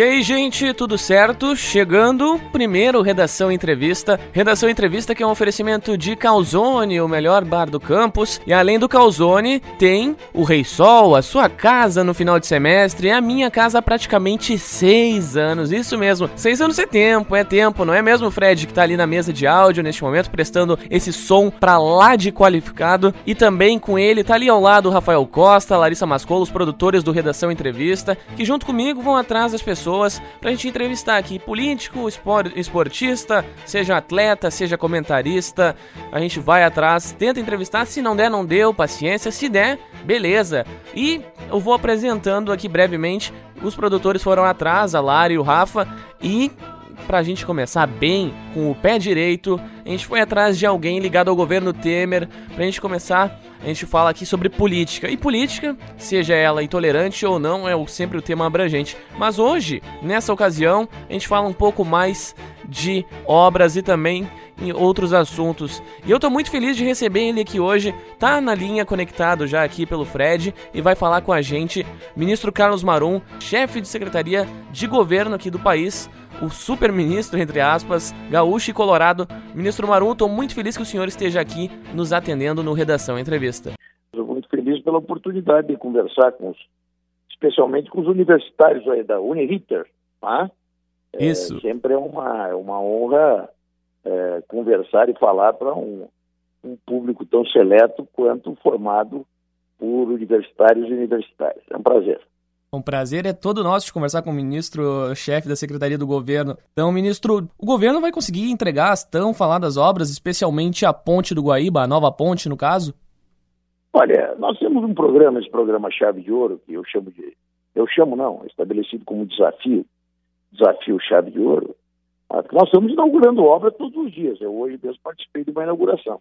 E gente, tudo certo? Chegando, primeiro Redação Entrevista. Redação Entrevista que é um oferecimento de Calzone, o melhor bar do campus. E além do Calzone, tem o Rei Sol, a sua casa no final de semestre, e a minha casa há praticamente seis anos. Isso mesmo, seis anos é tempo, é tempo, não é mesmo, Fred, que tá ali na mesa de áudio neste momento, prestando esse som pra lá de qualificado. E também com ele tá ali ao lado o Rafael Costa, Larissa Mascolo, os produtores do Redação Entrevista, que junto comigo vão atrás das pessoas pessoas pra gente entrevistar aqui. Político, esportista, seja atleta, seja comentarista. A gente vai atrás, tenta entrevistar. Se não der, não deu, paciência. Se der, beleza. E eu vou apresentando aqui brevemente. Os produtores foram atrás, a Lara e o Rafa. E pra gente começar bem, com o pé direito, a gente foi atrás de alguém ligado ao governo Temer, pra gente começar a gente fala aqui sobre política. E política, seja ela intolerante ou não, é sempre o tema abrangente. Mas hoje, nessa ocasião, a gente fala um pouco mais de obras e também em outros assuntos. E eu tô muito feliz de receber ele aqui hoje. Tá na linha conectado já aqui pelo Fred e vai falar com a gente, ministro Carlos Marum, chefe de secretaria de governo aqui do país o super-ministro, entre aspas, gaúcho e colorado. Ministro Marum, estou muito feliz que o senhor esteja aqui nos atendendo no Redação Entrevista. Estou muito feliz pela oportunidade de conversar com os, especialmente com os universitários aí da Uniriter, tá? É, Isso. sempre é uma, é uma honra é, conversar e falar para um, um público tão seleto quanto formado por universitários e universitárias. É um prazer. Um prazer é todo nosso de conversar com o ministro-chefe da Secretaria do Governo. Então, ministro, o governo vai conseguir entregar as tão faladas obras, especialmente a ponte do Guaíba, a nova ponte, no caso? Olha, nós temos um programa, esse programa Chave de Ouro, que eu chamo de. Eu chamo não, estabelecido como desafio, desafio Chave de Ouro. Ah, nós estamos inaugurando obra todos os dias. Eu hoje mesmo participei de uma inauguração.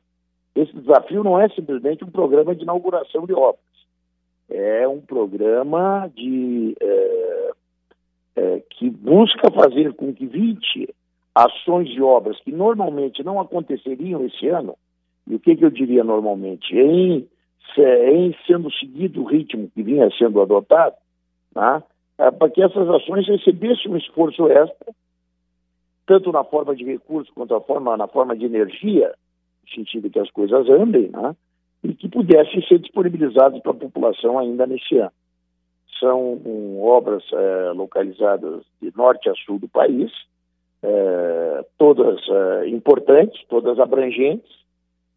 Esse desafio não é simplesmente um programa de inauguração de obras é um programa de, é, é, que busca fazer com que 20 ações de obras que normalmente não aconteceriam esse ano, e o que, que eu diria normalmente? Em, em sendo seguido o ritmo que vinha sendo adotado, tá? é, para que essas ações recebessem um esforço extra, tanto na forma de recursos quanto forma, na forma de energia, no sentido que as coisas andem, né? E que pudessem ser disponibilizados para a população ainda nesse ano. São um, obras é, localizadas de norte a sul do país, é, todas é, importantes, todas abrangentes,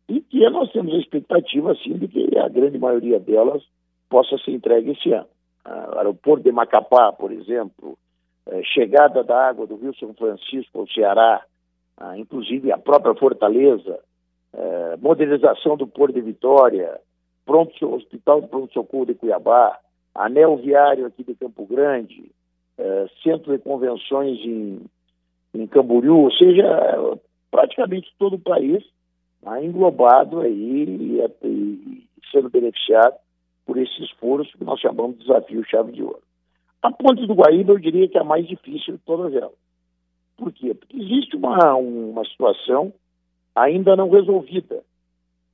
e que nós temos a expectativa, assim, de que a grande maioria delas possa ser entregue esse ano. O aeroporto de Macapá, por exemplo, chegada da água do Rio São Francisco ao Ceará, inclusive a própria Fortaleza, é, modernização do Porto de Vitória, pronto, Hospital de Pronto-Socorro de Cuiabá, anel viário aqui de Campo Grande, é, centro de convenções em, em Camboriú, ou seja, praticamente todo o país né, englobado aí e, e, sendo beneficiado por esse esforço que nós chamamos de desafio chave de ouro. A ponte do Guaíba eu diria que é a mais difícil de todas elas. Por quê? Porque existe uma, uma situação ainda não resolvida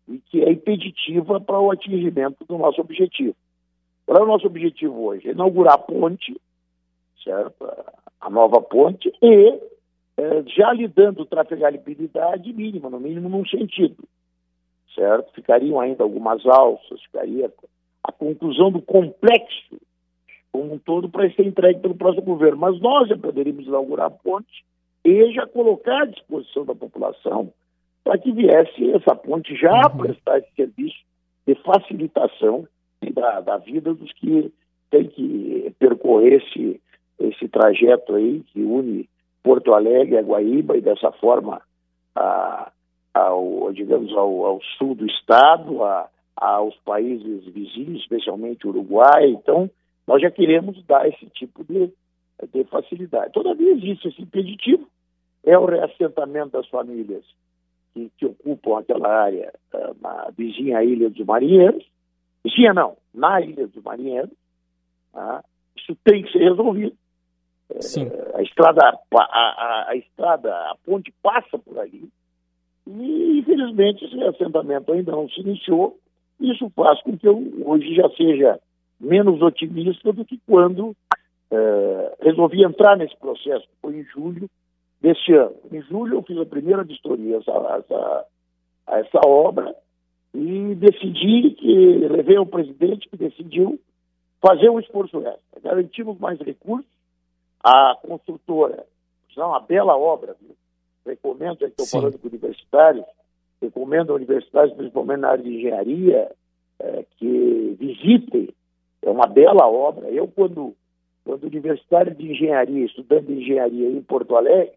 e que é impeditiva para o atingimento do nosso objetivo. Qual é o nosso objetivo hoje? Inaugurar a ponte, certo? A nova ponte e é, já lhe dando trafegabilidade mínima, no mínimo num sentido, certo? Ficariam ainda algumas alças, ficaria a conclusão do complexo como um todo para ser entregue pelo próximo governo. Mas nós já poderíamos inaugurar a ponte e já colocar à disposição da população para que viesse essa ponte já uhum. prestar esse serviço de facilitação da, da vida dos que têm que percorrer esse, esse trajeto aí que une Porto Alegre a Guaíba e dessa forma a, ao, digamos, ao, ao sul do estado, a, aos países vizinhos, especialmente Uruguai. Então, nós já queremos dar esse tipo de, de facilidade. Todavia, existe esse impeditivo, é o reassentamento das famílias que, que ocupam aquela área na vizinha Ilha dos Marinheiros, vizinha não, na Ilha dos Marinheiros, uh, isso tem que ser resolvido. Uh, a estrada, a, a, a, estrada, a ponte passa por ali e infelizmente esse assentamento ainda não se iniciou. Isso faz com que eu hoje já seja menos otimista do que quando uh, resolvi entrar nesse processo, foi em julho deste ano. Em julho eu fiz a primeira vistoria a essa, a essa obra e decidi que, levei ao presidente que decidiu fazer um esforço extra. Garantimos mais recursos, a construtora, é uma bela obra, viu? recomendo, já estou falando com universitários, recomendo a universidades, principalmente na área de engenharia, é, que visitem, é uma bela obra. Eu, quando, quando universitário de engenharia, estudante de engenharia em Porto Alegre,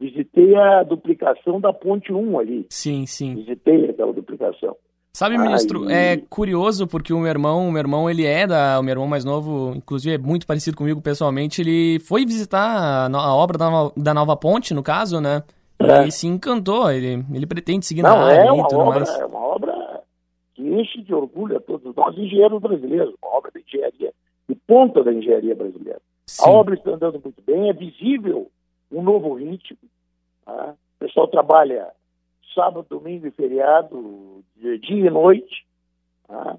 visitei a duplicação da Ponte 1 ali. Sim, sim. Visitei aquela duplicação. Sabe, ministro, é curioso porque o meu irmão, o meu irmão, ele é da, o meu irmão mais novo, inclusive é muito parecido comigo pessoalmente, ele foi visitar a, a obra da, da nova ponte, no caso, né? É. E se encantou, ele, ele pretende seguir Não, na área é uma e tudo obra, mais. É uma obra que enche de orgulho a todos nós engenheiros brasileiros, uma obra de engenharia, de ponta da engenharia brasileira. Sim. A obra está andando muito bem, é visível um novo ritmo. Tá? O pessoal trabalha sábado, domingo e feriado, dia e noite. Tá?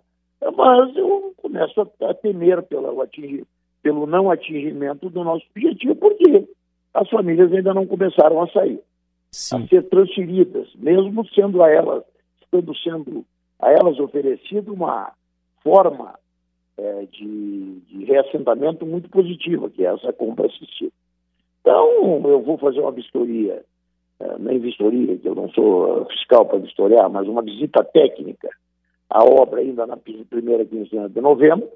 Mas eu começo a, temer pelo, atingir, pelo não atingimento do nosso objetivo, porque as famílias ainda não começaram a sair, Sim. a ser transferidas, mesmo sendo a elas, estando sendo a elas oferecida uma forma é, de, de reassentamento muito positiva, que é essa compra assistida. Então, eu vou fazer uma vistoria é, nem vistoria, que eu não sou fiscal para vistoriar, mas uma visita técnica à obra ainda na primeira quinzena de novembro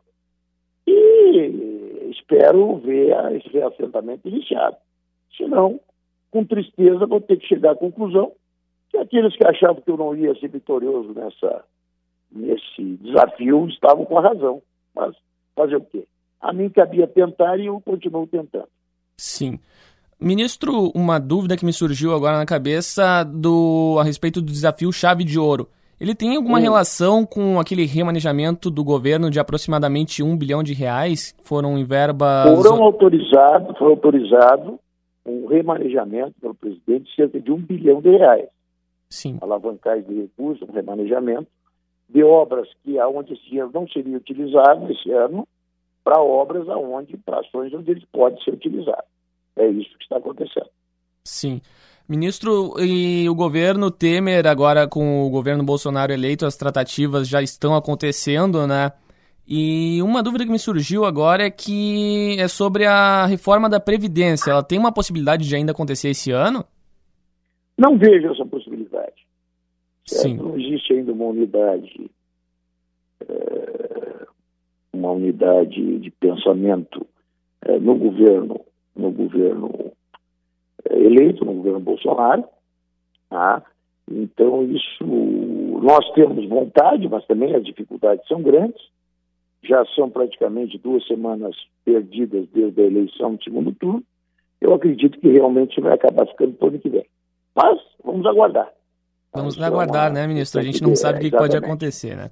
e espero ver esse reassentamento iniciado. Senão, com tristeza, vou ter que chegar à conclusão que aqueles que achavam que eu não ia ser vitorioso nessa, nesse desafio estavam com a razão. Mas fazer o quê? A mim cabia tentar e eu continuo tentando. Sim. Ministro, uma dúvida que me surgiu agora na cabeça do a respeito do desafio chave de ouro. Ele tem alguma Sim. relação com aquele remanejamento do governo de aproximadamente um bilhão de reais? Foram em verbas. Foram autorizados, foi autorizado um remanejamento pelo presidente de cerca de um bilhão de reais. Sim. Alavancagem de recursos, um remanejamento de obras que aonde esse dinheiro não seria utilizado esse ano para obras aonde, para ações onde ele pode ser utilizado. É isso que está acontecendo. Sim. Ministro, e o governo Temer, agora com o governo Bolsonaro eleito, as tratativas já estão acontecendo, né? E uma dúvida que me surgiu agora é que é sobre a reforma da Previdência. Ela tem uma possibilidade de ainda acontecer esse ano? Não vejo essa possibilidade. Sim. Não existe ainda uma unidade, unidade de pensamento é, no governo no governo eh, eleito, no governo Bolsonaro. Tá? Então, isso, nós temos vontade, mas também as dificuldades são grandes. Já são praticamente duas semanas perdidas desde a eleição do segundo turno. Eu acredito que realmente vai acabar ficando para o ano que vem. Mas vamos aguardar. Vamos aguardar, é uma... né, ministro? A gente não sabe o que pode acontecer, né?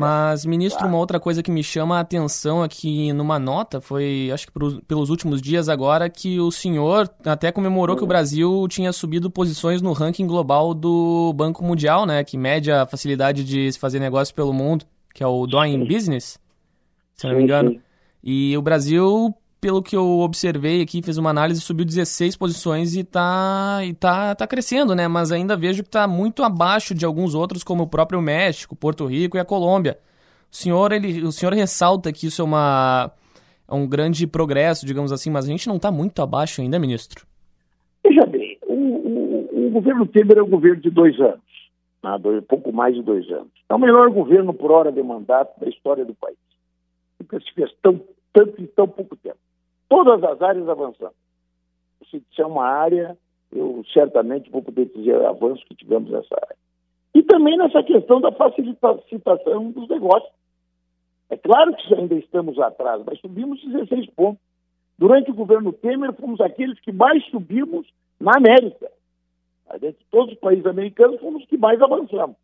Mas, ministro, uma outra coisa que me chama a atenção aqui numa nota foi, acho que pelos últimos dias agora, que o senhor até comemorou que o Brasil tinha subido posições no ranking global do Banco Mundial, né? Que mede a facilidade de se fazer negócio pelo mundo, que é o Doing Business, se não me engano. E o Brasil pelo que eu observei aqui, fez uma análise, subiu 16 posições e tá, e tá, tá crescendo, né? Mas ainda vejo que está muito abaixo de alguns outros, como o próprio México, Porto Rico e a Colômbia. O senhor, ele, o senhor ressalta que isso é, uma, é um grande progresso, digamos assim, mas a gente não está muito abaixo ainda, ministro? Veja bem, o, o, o governo Temer é um governo de dois anos, né? dois, pouco mais de dois anos. É o melhor governo por hora de mandato da história do país. Nunca se fez tão, tanto em tão pouco tempo todas as áreas avançando. Se é uma área, eu certamente vou poder dizer o avanço que tivemos nessa área. E também nessa questão da facilitação dos negócios. É claro que ainda estamos atrás, mas subimos 16 pontos. Durante o governo Temer, fomos aqueles que mais subimos na América. Dentre todos os países americanos, fomos os que mais avançamos.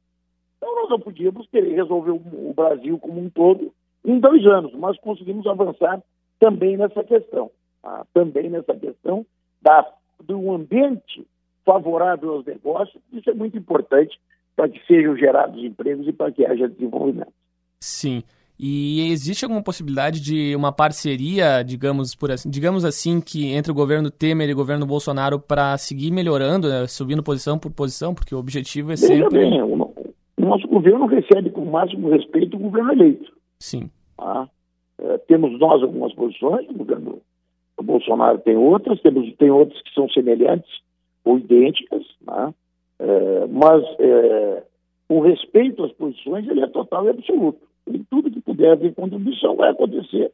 Então, nós não podíamos querer resolver o Brasil como um todo em dois anos, mas conseguimos avançar também nessa questão, tá? também nessa questão da, do ambiente favorável aos negócios, isso é muito importante para que sejam gerados empregos e para que haja desenvolvimento. Sim. E existe alguma possibilidade de uma parceria, digamos, por assim, digamos assim, que entre o governo Temer e o governo Bolsonaro para seguir melhorando, né, subindo posição por posição, porque o objetivo é sempre. Bem, o, nosso governo recebe com o máximo respeito o governo eleito. Sim. Ah, é, temos nós algumas posições, o governo o Bolsonaro tem outras, temos, tem outras que são semelhantes ou idênticas, né? é, mas é, o respeito às posições ele é total e absoluto. E tudo que puder haver contribuição vai acontecer.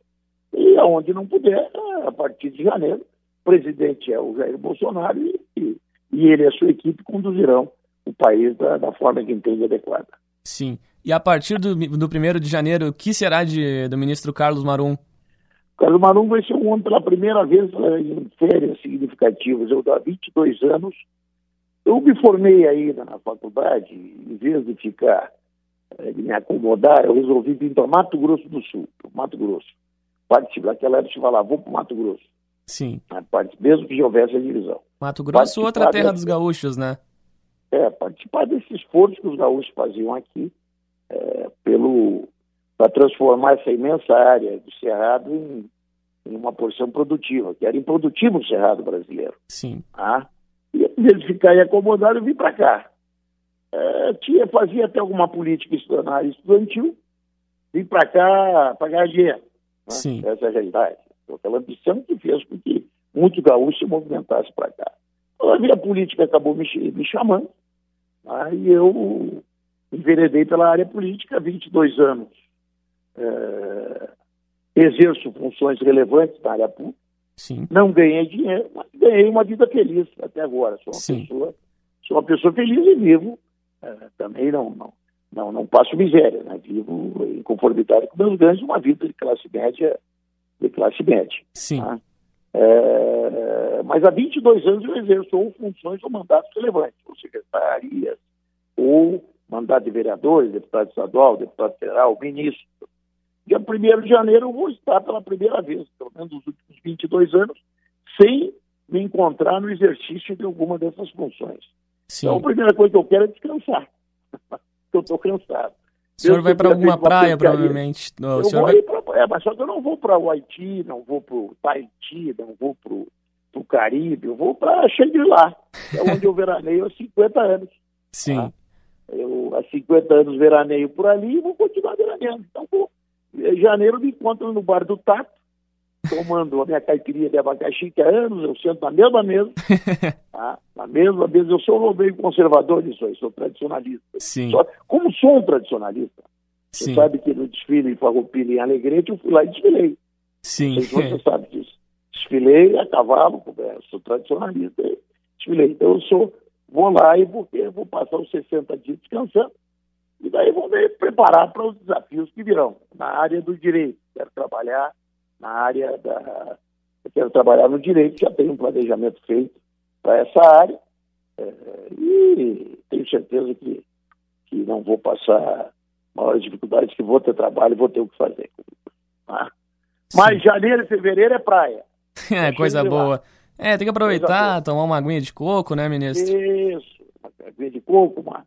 E aonde não puder, a partir de janeiro, o presidente é o Jair Bolsonaro e, e ele e a sua equipe conduzirão o país da, da forma que entende adequada. Sim. E a partir do, do 1 de janeiro, o que será de, do ministro Carlos Marum? Carlos Marum vai ser um homem pela primeira vez eh, em férias significativas. Eu, há 22 anos, eu me formei aí na faculdade, em vez de ficar, eh, de me acomodar, eu resolvi vir para Mato Grosso do Sul, Mato Grosso. Participar, naquela época, eu falava, vou para Mato Grosso. Sim. Mesmo que já houvesse a divisão. Mato Grosso, outra terra desse, dos gaúchos, né? É, participar desse esforço que os gaúchos faziam aqui, é, pelo para transformar essa imensa área do Cerrado em, em, uma porção produtiva, que era improdutivo o Cerrado brasileiro. Sim. Ah, e ficar aí acomodado, eu vim para cá. É, tinha, fazia até alguma política estudantil, vim para cá para ganhar dinheiro. Né? Sim. Essa é a realidade. Aquela ambição que fez com que muitos gaúchos se movimentassem para cá. A minha política acabou me, me chamando, aí eu enveredei pela área política há 22 anos. É, exerço funções relevantes na área pública. Sim. Não ganhei dinheiro, mas ganhei uma vida feliz até agora. Sou uma Sim. pessoa, sou uma pessoa feliz e vivo. É, também não, não, não, não passo miséria, né? Vivo em conformidade com meus ganhos, uma vida de classe média, de classe média. Sim. Tá? É, mas há 22 anos eu exerço ou funções ou mandatos relevantes, ou secretarias, ou mandato de vereador, deputado estadual, deputado federal, ministro. Dia 1 de janeiro eu vou estar pela primeira vez, pelo menos nos últimos 22 anos, sem me encontrar no exercício de alguma dessas funções. Sim. Então a primeira coisa que eu quero é descansar. eu estou cansado. O senhor vai para alguma praia, provavelmente. Não, eu vou vai... pra... é, mas só que eu não vou para o Haiti, não vou para o Tahiti, não vou para o Caribe, eu vou para Shangri-La, é onde eu veraneio há 50 anos. Sim. Tá? Eu há 50 anos veraneio por ali e vou continuar veraneando. Então, vou... em janeiro me encontro no bar do Tato, tomando a minha caipirinha de abacaxi, que há anos eu sento na mesma mesa, tá? na mesma mesa, eu sou meio conservador disso aí, sou tradicionalista. Sim. Só, como sou um tradicionalista, Sim. você sabe que no desfile em Farroupilha em Alegrete eu fui lá e desfilei. Sim. Se você sabe disso. Desfilei a cavalo, sou tradicionalista, desfilei. Então eu sou, vou lá e vou, vou passar os 60 dias descansando, e daí vou me preparar para os desafios que virão na área do direito. Quero trabalhar na área da. Quero trabalhar no direito, já tenho um planejamento feito para essa área é, e tenho certeza que, que não vou passar maiores dificuldades, que vou ter trabalho vou ter o que fazer. Tá? Mas janeiro e fevereiro é praia. é, coisa boa. É, tem que aproveitar, tomar uma aguinha de coco, né, ministro? Isso, uma aguinha de coco, uma,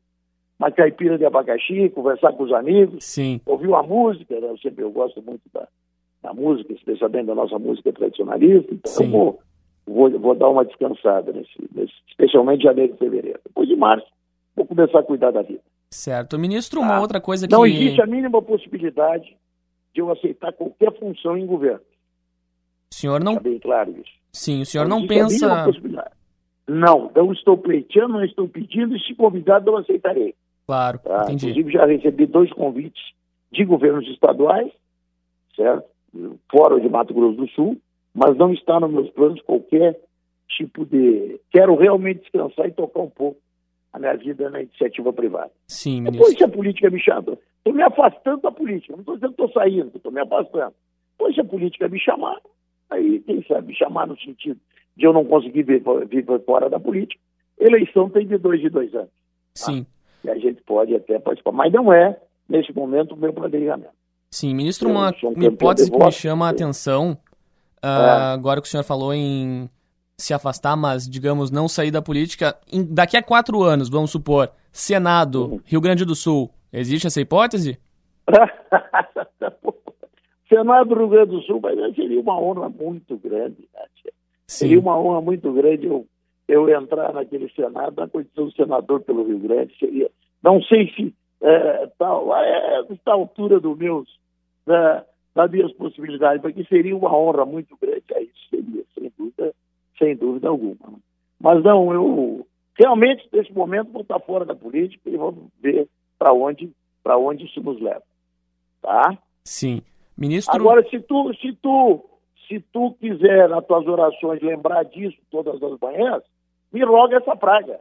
uma caipira de abacaxi, conversar com os amigos, Sim. ouvir uma música, né? eu sempre eu gosto muito da, da música, especialmente da nossa música tradicionalista, então Sim. eu vou, vou, vou dar uma descansada, nesse, nesse, especialmente janeiro e fevereiro. Depois de março, vou começar a cuidar da vida. Certo. Ministro, uma Tá? outra coisa que... Não existe a mínima possibilidade de eu aceitar qualquer função em governo. O senhor não... Está bem claro isso. Sim, o senhor não, pensa... Não, não estou pleiteando, não estou pedindo, e se convidado eu aceitarei. Claro, Tá? entendi. Inclusive já recebi dois convites de governos estaduais, certo? Fora de Mato Grosso do Sul, mas não está nos meus planos qualquer tipo de. Quero realmente descansar e tocar um pouco a minha vida na iniciativa privada. Sim, Depois, ministro. se a política me chama, estou me afastando da política, não estou dizendo que estou saindo, estou me afastando. Depois, se a política me chamar, aí, quem sabe, chamar no sentido de eu não conseguir vir fora da política, eleição tem de dois de dois anos. Sim. E a gente pode até participar, mas não é, nesse momento, o meu planejamento. Sim, ministro, uma, um uma hipótese que me chama a atenção, ah, É. agora que o senhor falou em se afastar, mas, digamos, não sair da política, em- daqui a quatro anos, vamos supor, Senado, Uhum. Rio Grande do Sul, existe essa hipótese? Senado do Rio Grande do Sul, mas seria uma honra muito grande, né? Seria uma honra muito grande eu, eu entrar naquele Senado na condição de senador pelo Rio Grande. Seria, não sei se é, tal, é, esta altura do meus, da, das minhas possibilidades, porque seria uma honra muito grande a isso, seria, sem dúvida, sem dúvida alguma. Mas não, eu realmente, nesse momento, vou estar fora da política e vamos ver para onde, onde isso nos leva. Tá? Sim. Ministro... Agora, se tu, se tu, se tu quiser, nas tuas orações, lembrar disso todas as manhãs, me roga essa praga.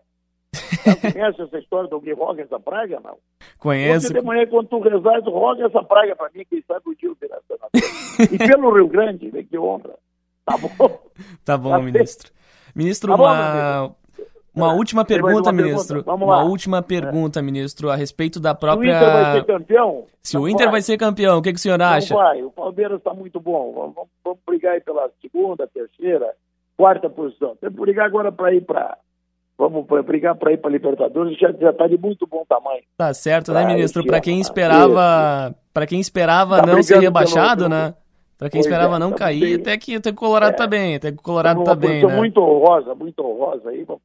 Conhece essa história do me roga essa praga, não? Conheço. Hoje de manhã, quando tu rezar, roga essa praga para mim, quem sabe o dia eu virar E pelo Rio Grande, vê que honra. Tá bom? Tá bom, tá ministro. Ministro, tá bom, uma... Uma é. última pergunta, uma ministro. Pergunta. Uma última pergunta, é. ministro, a respeito da própria. Se o Inter vai ser campeão? Se o Inter vai. vai ser campeão, o que, que o senhor acha? Não vai, o Palmeiras está muito bom. Vamos, vamos, brigar aí pela segunda, terceira, quarta posição. Temos que brigar agora para ir para. Vamos brigar para ir para Libertadores, já está de muito bom tamanho. Tá certo, né, ministro? Para quem esperava, para quem esperava tá não ser rebaixado, né? Para quem pois esperava é, não cair, bem. até que, até que o Colorado é, tá bem, até que o Colorado tá bem, né? muito honrosa, muito honrosa aí, vamos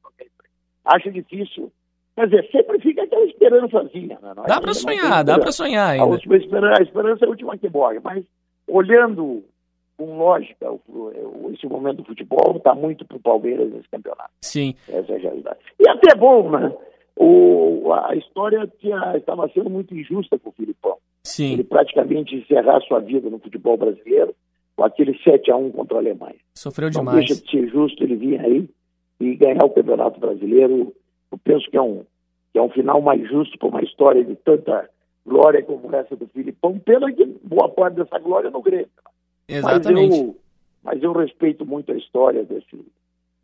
acho difícil. Quer dizer, sempre fica aquela esperançazinha. Né? Dá para sonhar, dá para sonhar ainda. A, última esperança, a esperança é a última que morre, mas olhando com lógica esse momento do futebol, está muito para o Palmeiras nesse campeonato. Sim. Essa é a realidade. E até bom, né? O, a história tinha, estava sendo muito injusta com o Filipão. Sim. Ele praticamente encerrar sua vida no futebol brasileiro com aquele 7 a 1 contra a Alemanha. Sofreu demais. Não deixa de ser justo ele vir aí e ganhar o Campeonato Brasileiro, eu penso que é um, que é um final mais justo para uma história de tanta glória como essa do Filipão. Pena que boa parte dessa glória é no Grêmio. Exatamente. Mas eu, mas eu respeito muito a história desse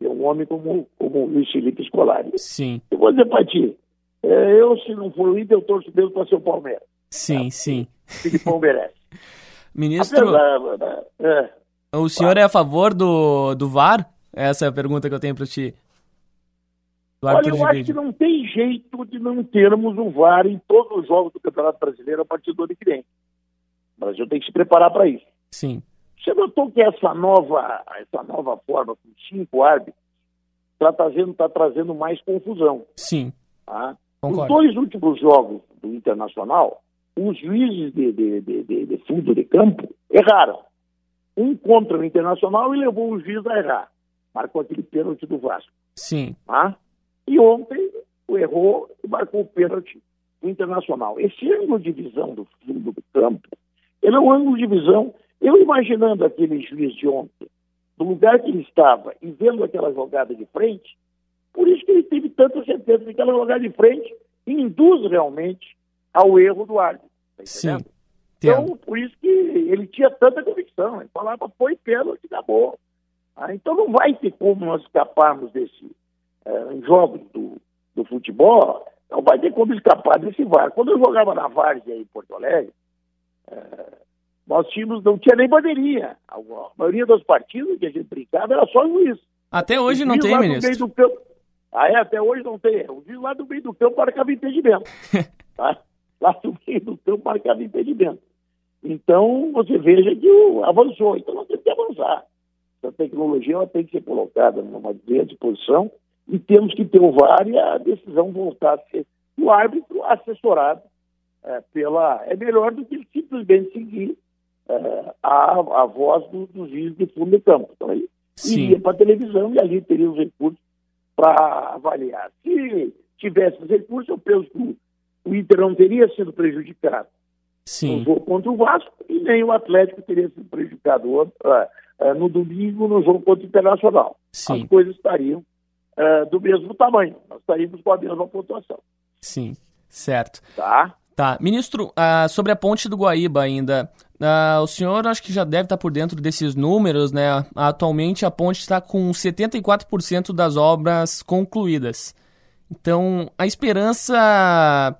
de um homem como, como o Luiz Felipe Scolari. Sim. Eu vou dizer para ti, é, eu, se não for o Inter, eu torço mesmo para ser o Palmeiras. Sim, tá? sim. O Filipão merece. Ministro, Apesar, é, o senhor é a favor do, do VAR? Essa é a pergunta que eu tenho para ti. Olha, eu acho que não tem jeito de não termos um VAR em todos os jogos do Campeonato Brasileiro a partir do ano que vem. O Brasil tem que se preparar para isso. Sim. Você notou que essa nova, essa nova forma, com cinco árbitros, está trazendo, tá trazendo mais confusão. Sim. Tá? Os dois últimos jogos do Internacional, os juízes de, de, de, de, fundo de campo erraram. Um contra o Internacional e levou o juiz a errar marcou aquele pênalti do Vasco. Sim. Tá? E ontem o errou e marcou o pênalti do Internacional. Esse ângulo de visão do fundo do campo, ele é um ângulo de visão. Eu imaginando aquele juiz de ontem, do lugar que ele estava e vendo aquela jogada de frente, por isso que ele teve tanta certeza de que aquela jogada de frente induz realmente ao erro do árbitro. Tá Sim. Então, por isso que ele tinha tanta convicção. Ele falava, foi pênalti, acabou. Ah, então não vai ter como nós escaparmos desse é, jogo do, do futebol, não vai ter como escapar desse VAR. Quando eu jogava na Várzea em Porto Alegre, é, nós tínhamos, não tinha nem bandeirinha. A, a maioria dos partidos que a gente brincava era só juiz. Até hoje não tem, ministro. Campo, ah, é? Até hoje não tem. O juiz lá do meio do campo marcava impedimento. tá? Lá do meio do campo marcava impedimento. Então, você veja que o, avançou. Então, nós temos que avançar essa tecnologia ela tem que ser colocada numa disposição e temos que ter o VAR e a decisão voltar a ser o árbitro assessorado é, pela. É melhor do que simplesmente seguir é, a, a voz do, dos juiz de fundo de campo. Então aí Sim. iria para a televisão e ali teria os recursos para avaliar. Se tivesse os recursos, eu penso que o Inter não teria sido prejudicado Sim. no jogo contra o Vasco e nem o Atlético teria sido prejudicado. Uh, no domingo no jogo contra o Internacional. Sim. As coisas estariam uh, do mesmo tamanho, nós estaríamos com a mesma pontuação. Sim, certo. Tá? Tá. Ministro, uh, sobre a ponte do Guaíba ainda, uh, o senhor acho que já deve estar por dentro desses números, né? Atualmente a ponte está com 74% das obras concluídas. Então, a esperança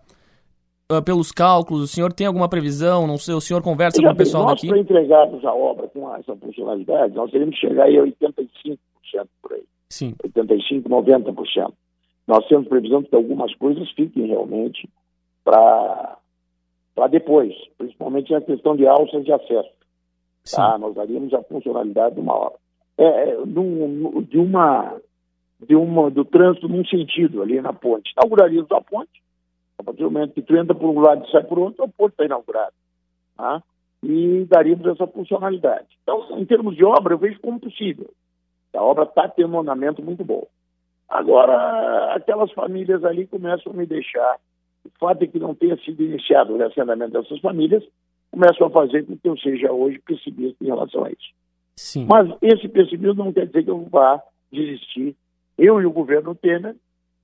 uh, pelos cálculos? O senhor tem alguma previsão? Não sei, o senhor conversa com o pessoal nós daqui? Nós, entregarmos a obra com essa funcionalidade, nós teríamos que chegar aí a 85% por aí. Sim. 85%, 90%. Nós temos previsão de que algumas coisas fiquem realmente para depois, principalmente na questão de alças de acesso. Tá? Nós daríamos a funcionalidade de uma obra. É, é de uma de uma do trânsito num sentido ali na ponte. Inauguraríamos a ponte, a partir do momento que tu entra por um lado e sai por outro, a ponte está inaugurada. Tá? E daríamos essa funcionalidade. Então, em termos de obra, eu vejo como possível. A obra está tendo um andamento muito bom. Agora, aquelas famílias ali começam a me deixar. O fato de que não tenha sido iniciado o reassentamento dessas famílias começam a fazer com que eu seja hoje pessimista em relação a isso. Sim. Mas esse pessimismo não quer dizer que eu vá desistir. Eu e o governo Temer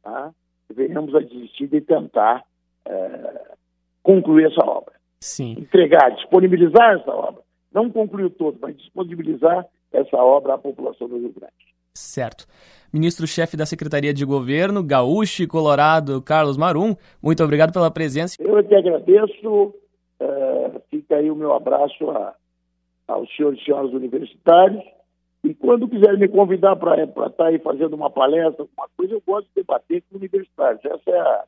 tá, venhamos a desistir de tentar é, concluir essa obra. Sim. Entregar, disponibilizar essa obra. Não concluir todo, mas disponibilizar essa obra à população do Rio Grande. Certo. Ministro-chefe da Secretaria de Governo, Gaúcho e Colorado, Carlos Marum, muito obrigado pela presença. Eu é que agradeço. É, fica aí o meu abraço a, aos senhores e senhoras universitários. E quando quiserem me convidar para estar tá aí fazendo uma palestra, alguma coisa, eu gosto de debater com universitários. Essa é, a,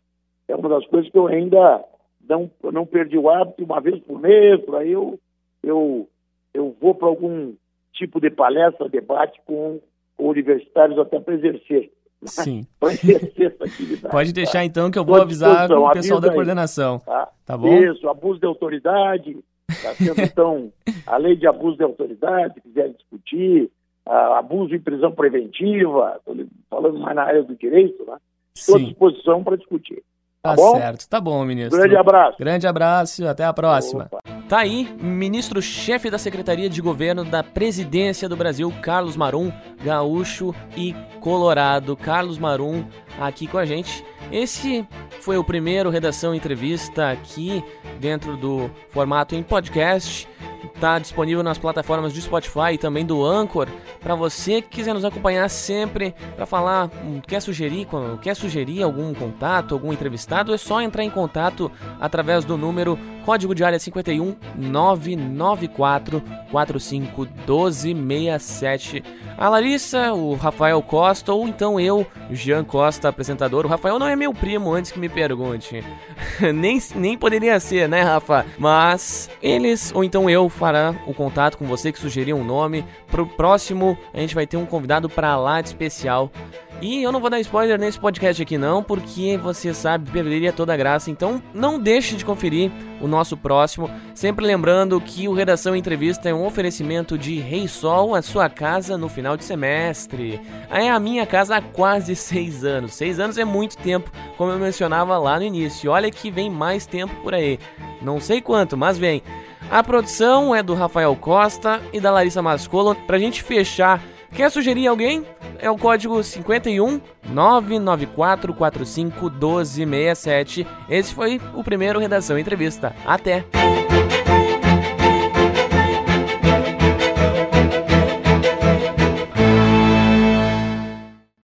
é uma das coisas que eu ainda não, não perdi o hábito, uma vez por mês, por aí eu, eu, eu vou para algum tipo de palestra, debate com universitários até para exercer. Sim. Pode deixar tá? então que eu vou avisar o pessoal da coordenação. Tá? tá bom? Isso, abuso de autoridade, está sendo então a lei de abuso de autoridade, quiser discutir, abuso em prisão preventiva, estou falando mais na área do direito, né? Estou à disposição para discutir. Tá, tá bom? certo, tá bom, ministro. Grande abraço. Grande abraço, até a próxima. Opa. Tá aí, ministro-chefe da Secretaria de Governo da Presidência do Brasil, Carlos Marum, gaúcho e colorado. Carlos Marum aqui com a gente. Esse foi o primeiro Redação Entrevista aqui dentro do formato em podcast está disponível nas plataformas do Spotify e também do Anchor. Para você que quiser nos acompanhar sempre para falar, hum, quer sugerir, quer sugerir algum contato, algum entrevistado, é só entrar em contato através do número código de área 51 994 45 1267. A Larissa, o Rafael Costa ou então eu, Jean Costa, apresentador. O Rafael não é meu primo, antes que me pergunte. nem, nem poderia ser, né, Rafa? Mas eles ou então eu fará o contato com você que sugeriu um nome. Pro próximo, a gente vai ter um convidado para lá de especial. E eu não vou dar spoiler nesse podcast aqui não, porque você sabe, perderia toda a graça. Então não deixe de conferir o nosso próximo. Sempre lembrando que o Redação Entrevista é um oferecimento de Rei Sol, a sua casa no final de semestre. É a minha casa há quase seis anos. Seis anos é muito tempo, como eu mencionava lá no início. Olha que vem mais tempo por aí. Não sei quanto, mas vem. A produção é do Rafael Costa e da Larissa Mascolo. Pra gente fechar, quer sugerir alguém? É o código 51 99445 1267. Esse foi o primeiro Redação Entrevista. Até!